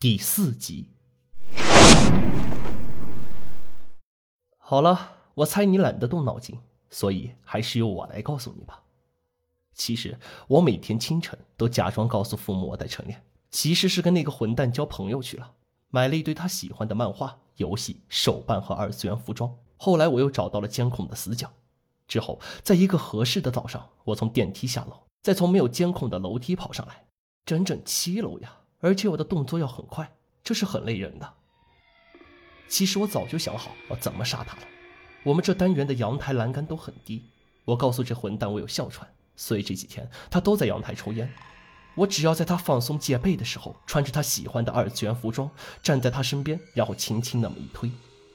第四集。好了，我猜你懒得动脑筋，所以还是由我来告诉你吧。其实我每天清晨都假装告诉父母我在晨练，其实是跟那个混蛋交朋友去了，买了一堆他喜欢的漫画、游戏、手办和二次元服装。后来我又找到了监控的死角，之后在一个合适的早上，我从电梯下楼，再从没有监控的楼梯跑上来，整整七楼呀！而且我的动作要很快，这是很累人的。其实我早就想好要怎么杀他了。我们这单元的阳台栏杆都很低，我告诉这混蛋我有哮喘，所以这几天他都在阳台抽烟。我只要在他放松戒备的时候，穿着他喜欢的二次元服装，站在他身边，然后轻轻那么一推，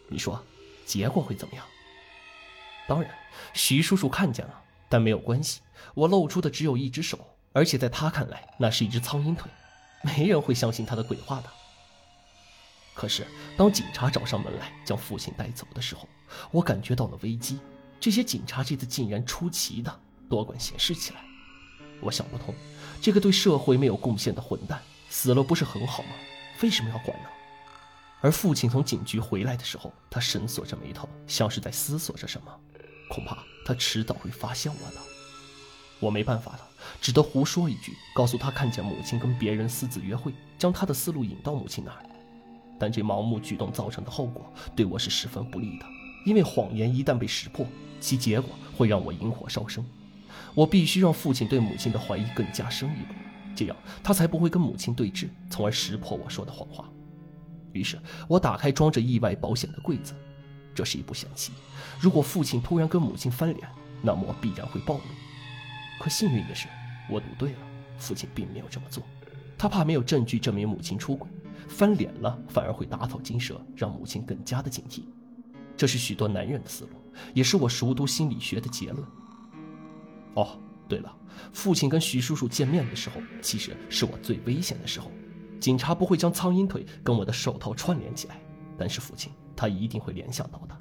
你说结果会怎么样？当然，徐叔叔看见了，但没有关系，我露出的只有一只手，而且在他看来，那是一只苍蝇腿。没人会相信他的鬼话的。可是，当警察找上门来将父亲带走的时候，我感觉到了危机。这些警察这次竟然出奇的多管闲事起来。我想不通，这个对社会没有贡献的混蛋死了不是很好吗？为什么要管呢？而父亲从警局回来的时候，他深锁着眉头，像是在思索着什么。恐怕他迟早会发现我的。我没办法了。只得胡说一句，告诉他看见母亲跟别人私自约会，将他的思路引到母亲那儿。但这盲目举动造成的后果对我是十分不利的，因为谎言一旦被识破，其结果会让我引火烧身。我必须让父亲对母亲的怀疑更加深一步，这样他才不会跟母亲对峙，从而识破我说的谎话。于是我打开装着意外保险的柜子，这是一步险棋。如果父亲突然跟母亲翻脸，那么我必然会暴露。可幸运的是，我赌对了，父亲并没有这么做。他怕没有证据证明母亲出轨，翻脸了反而会打草惊蛇，让母亲更加的警惕。这是许多男人的思路，也是我熟读心理学的结论。哦，对了，父亲跟徐叔叔见面的时候，其实是我最危险的时候。警察不会将苍蝇腿跟我的手套串联起来，但是父亲他一定会联想到的。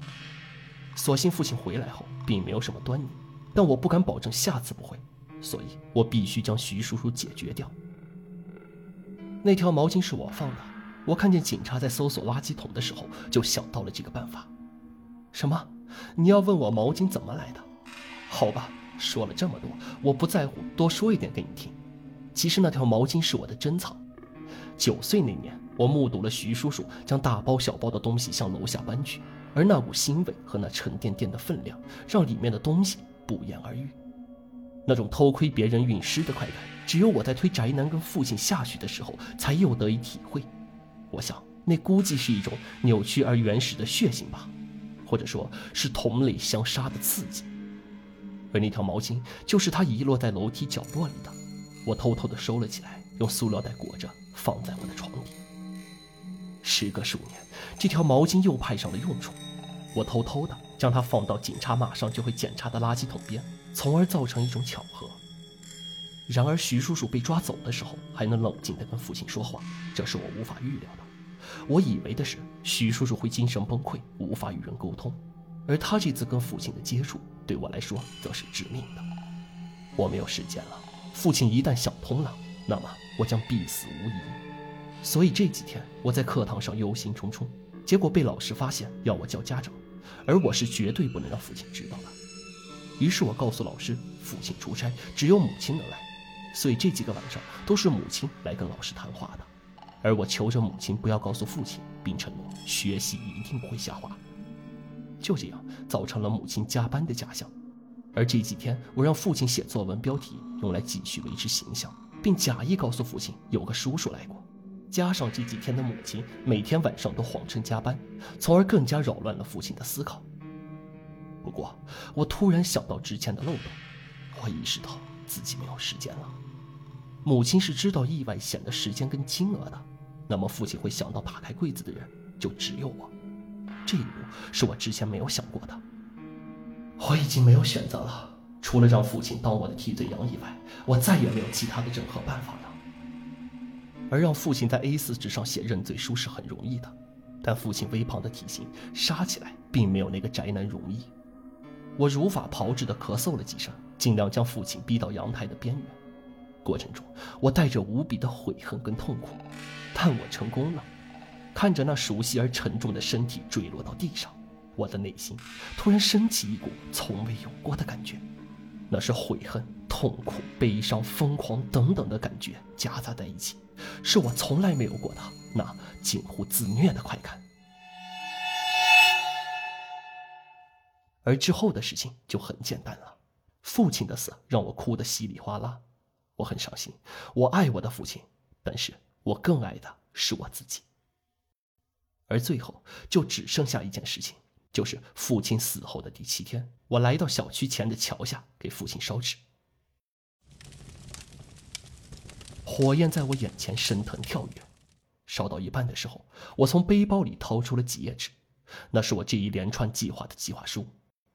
所幸父亲回来后，并没有什么端倪。但我不敢保证下次不会，所以我必须将徐叔叔解决掉。那条毛巾是我放的，我看见警察在搜索垃圾桶的时候就想到了这个办法。什么？你要问我毛巾怎么来的？好吧，说了这么多，我不在乎，多说一点给你听。其实那条毛巾是我的珍藏。九岁那年，我目睹了徐叔叔将大包小包的东西向楼下搬去，而那股腥味和那沉甸甸的分量，让里面的东西。不言而喻，那种偷窥别人运尸的快感，只有我在推宅男跟父亲下去的时候才又得以体会。我想，那估计是一种扭曲而原始的血腥吧，或者说是同类相杀的刺激。而那条毛巾就是他遗落在楼梯角落里的，我偷偷的收了起来，用塑料袋裹着，放在我的床底。时隔数年，这条毛巾又派上了用处。我偷偷的将它放到警察马上就会检查的垃圾桶边，从而造成一种巧合。然而徐叔叔被抓走的时候还能冷静的跟父亲说话，这是我无法预料的。我以为的是徐叔叔会精神崩溃，无法与人沟通，而他这次跟父亲的接触对我来说则是致命的。我没有时间了，父亲一旦想通了，那么我将必死无疑。所以这几天我在课堂上忧心忡忡，结果被老师发现，要我叫家长。而我是绝对不能让父亲知道的。于是我告诉老师，父亲出差，只有母亲能来，所以这几个晚上都是母亲来跟老师谈话的。而我求着母亲不要告诉父亲，并承诺学习一定不会下滑。就这样，造成了母亲加班的假象。而这几天，我让父亲写作文标题，用来继续维持形象，并假意告诉父亲有个叔叔来过。加上这几天的母亲每天晚上都谎称加班，从而更加扰乱了父亲的思考。不过，我突然想到之前的漏洞，我意识到自己没有时间了。母亲是知道意外险的时间跟金额的，那么父亲会想到打开柜子的人就只有我。这一步是我之前没有想过的。我已经没有选择了，除了让父亲当我的替罪羊以外，我再也没有其他的任何办法了。而让父亲在 A4 纸上写认罪书是很容易的，但父亲微胖的体型杀起来并没有那个宅男容易。我如法炮制的咳嗽了几声，尽量将父亲逼到阳台的边缘。过程中，我带着无比的悔恨跟痛苦，但我成功了。看着那熟悉而沉重的身体坠落到地上，我的内心突然升起一股从未有过的感觉，那是悔恨、痛苦、悲伤、疯狂等等的感觉夹杂在一起，是我从来没有过的那近乎自虐的快感。而之后的事情就很简单了，父亲的死让我哭得稀里哗啦，我很伤心。我爱我的父亲，但是我更爱的是我自己。而最后就只剩下一件事情，就是父亲死后的第七天，我来到小区前的桥下给父亲烧纸。火焰在我眼前升腾跳跃，烧到一半的时候，我从背包里掏出了几页纸，那是我这一连串计划的计划书。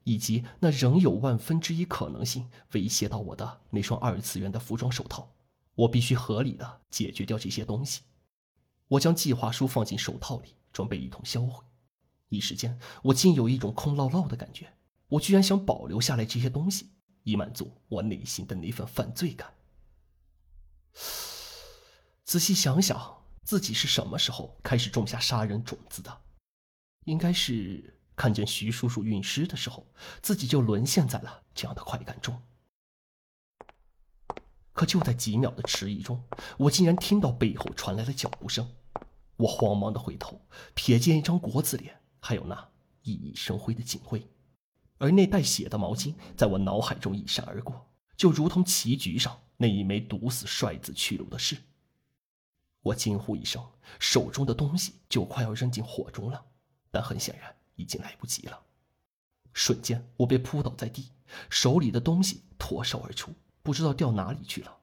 以及那仍有万分之一可能性威胁到我的那双二次元的服装手套，我必须合理的解决掉这些东西。我将计划书放进手套里，准备一同销毁。一时间，我竟有一种空落落的感觉。我居然想保留下来这些东西，以满足我内心的那份犯罪感。仔细想想，自己是什么时候开始种下杀人种子的？应该是……看见徐叔叔运尸的时候，自己就沦陷在了这样的快感中。可就在几秒的迟疑中，我竟然听到背后传来了脚步声。我慌忙的回头，瞥见一张国字脸，还有那熠熠生辉的警徽，而那带血的毛巾在我脑海中一闪而过，就如同棋局上那一枚毒死帅子去路的士。我惊呼一声，手中的东西就快要扔进火中了，但很显然。已经来不及了，瞬间我被扑倒在地，手里的东西脱手而出，不知道掉哪里去了。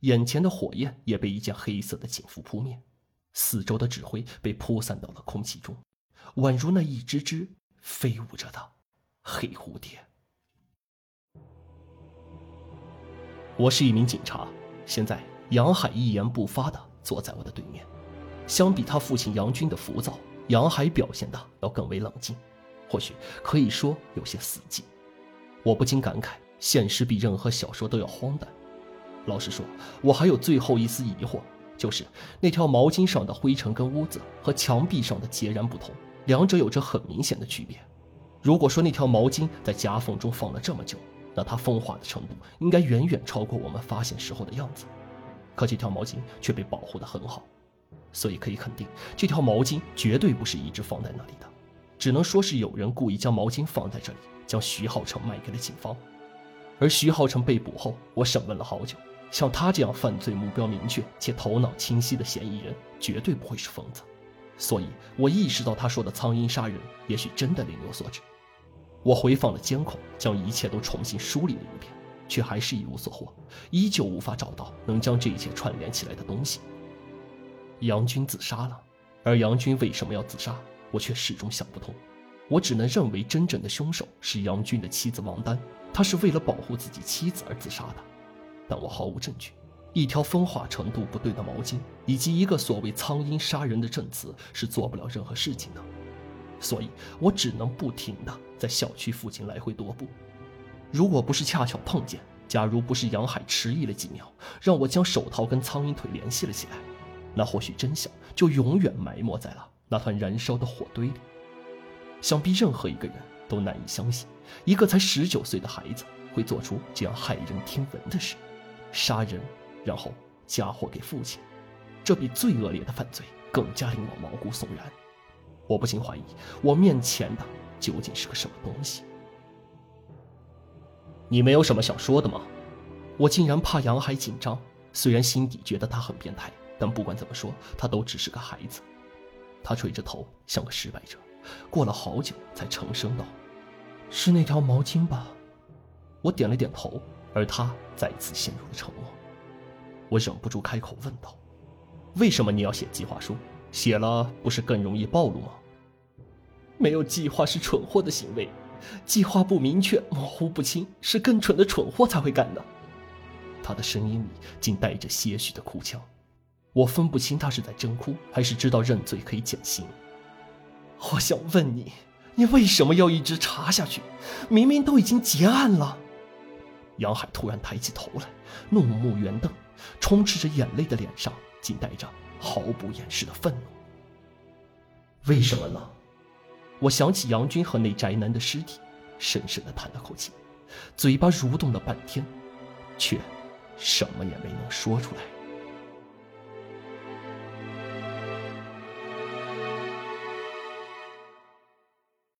眼前的火焰也被一件黑色的警服扑灭，四周的纸灰被扑散到了空气中，宛如那一只只飞舞着的黑蝴蝶。我是一名警察，现在杨海一言不发的坐在我的对面，相比他父亲杨军的浮躁。杨海表现的要更为冷静，或许可以说有些死寂。我不禁感慨，现实比任何小说都要荒诞。老实说，我还有最后一丝疑惑，就是那条毛巾上的灰尘跟污渍和墙壁上的截然不同，两者有着很明显的区别。如果说那条毛巾在夹缝中放了这么久，那它风化的程度应该远远超过我们发现时候的样子。可这条毛巾却被保护得很好。所以可以肯定，这条毛巾绝对不是一直放在那里的，只能说是有人故意将毛巾放在这里，将徐浩成卖给了警方。而徐浩成被捕后，我审问了好久，像他这样犯罪目标明确且头脑清晰的嫌疑人，绝对不会是疯子。所以我意识到他说的苍蝇杀人，也许真的另有所指。我回放了监控，将一切都重新梳理了一遍，却还是一无所获，依旧无法找到能将这一切串联起来的东西。杨军自杀了，而杨军为什么要自杀，我却始终想不通。我只能认为，真正的凶手是杨军的妻子王丹，他是为了保护自己妻子而自杀的。但我毫无证据，一条风化程度不对的毛巾，以及一个所谓“苍蝇杀人”的证词，是做不了任何事情的。所以我只能不停地在小区附近来回踱步。如果不是恰巧碰见，假如不是杨海迟疑了几秒，让我将手套跟苍蝇腿联系了起来。那或许真相就永远埋没在了那团燃烧的火堆里。想必任何一个人都难以相信，一个才十九岁的孩子会做出这样骇人听闻的事，杀人，然后嫁祸给父亲。这比最恶劣的犯罪更加令我毛骨悚然。我不禁怀疑，我面前的究竟是个什么东西？你没有什么想说的吗？我竟然怕杨海紧张，虽然心底觉得他很变态。但不管怎么说，他都只是个孩子。他垂着头，像个失败者。过了好久，才沉声道：“是那条毛巾吧？”我点了点头，而他再次陷入了沉默。我忍不住开口问道：“为什么你要写计划书？写了不是更容易暴露吗？”没有计划是蠢货的行为，计划不明确、模糊不清，是更蠢的蠢货才会干的。他的声音里竟带着些许的哭腔。我分不清他是在真哭，还是知道认罪可以减刑。我想问你，你为什么要一直查下去？明明都已经结案了。杨海突然抬起头来，怒目圆瞪，充斥着眼泪的脸上竟带着毫不掩饰的愤怒。为什么呢？我想起杨军和那宅男的尸体，深深的叹了口气，嘴巴蠕动了半天，却什么也没能说出来。